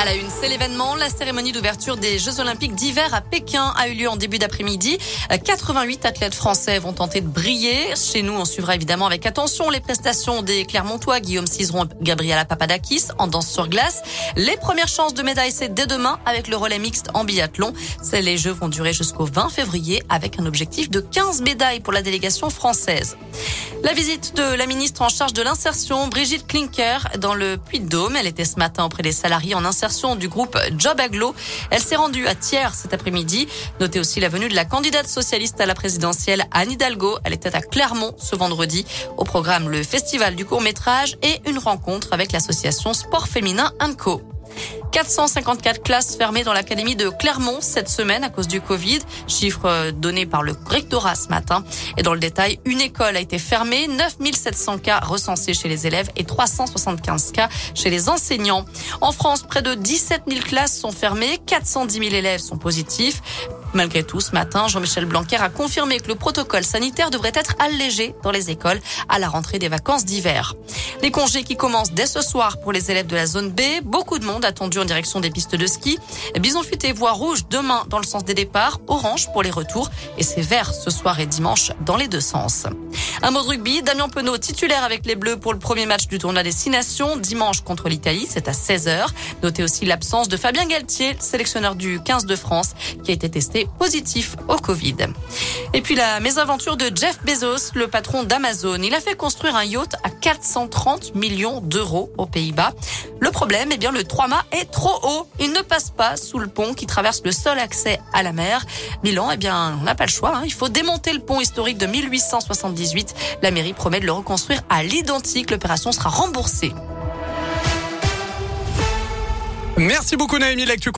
À la une, c'est l'événement. La cérémonie d'ouverture des Jeux Olympiques d'hiver à Pékin a eu lieu en début d'après-midi. 88 athlètes français vont tenter de briller. Chez nous, on suivra évidemment avec attention les prestations des Clermontois, Guillaume Cizeron et Gabriela Papadakis en danse sur glace. Les premières chances de médaille, c'est dès demain avec le relais mixte en biathlon. Les Jeux vont durer jusqu'au 20 février avec un objectif de 15 médailles pour la délégation française. La visite de la ministre en charge de l'insertion, Brigitte Klinker, dans le Puy-de-Dôme. Elle était ce matin auprès des salariés en insertion du groupe Job Aglo. Elle s'est rendue à Thiers cet après-midi. Notez aussi la venue de la candidate socialiste à la présidentielle, Anne Hidalgo. Elle était à Clermont ce vendredi. Au programme, le festival du court-métrage et une rencontre avec l'association Sport Féminin Co. 454 classes fermées dans l'académie de Clermont cette semaine à cause du Covid, chiffre euh, donné par le rectorat ce matin. Et dans le détail, une école a été fermée, 9700 cas recensés chez les élèves et 375 cas chez les enseignants. En France, près de 17 000 classes sont fermées, 410 000 élèves sont positifs. Malgré tout, ce matin, Jean-Michel Blanquer a confirmé que le protocole sanitaire devrait être allégé dans les écoles à la rentrée des vacances d'hiver. Les congés qui commencent dès ce soir pour les élèves de la zone B. Beaucoup de monde attendu en direction des pistes de ski. Bison futé voie rouge demain dans le sens des départs, orange pour les retours et c'est vert ce soir et dimanche dans les deux sens. Un mot de rugby, Damien Penaud titulaire avec les Bleus pour le premier match du tournoi Destination dimanche contre l'Italie, c'est à 16h. Notez aussi l'absence de Fabien Galtier, sélectionneur du 15 de France, qui a été testé positif au Covid. Et puis la mésaventure de Jeff Bezos, le patron d'Amazon. Il a fait construire un yacht à 430 millions d'euros aux Pays-Bas. Le problème, eh bien, le 3 mâts est trop haut. Il ne passe pas sous le pont qui traverse le seul accès à la mer. Milan, eh bien, on n'a pas le choix. Hein. Il faut démonter le pont historique de 1878 la mairie promet de le reconstruire à l'identique. L'opération sera remboursée. Merci beaucoup Naomi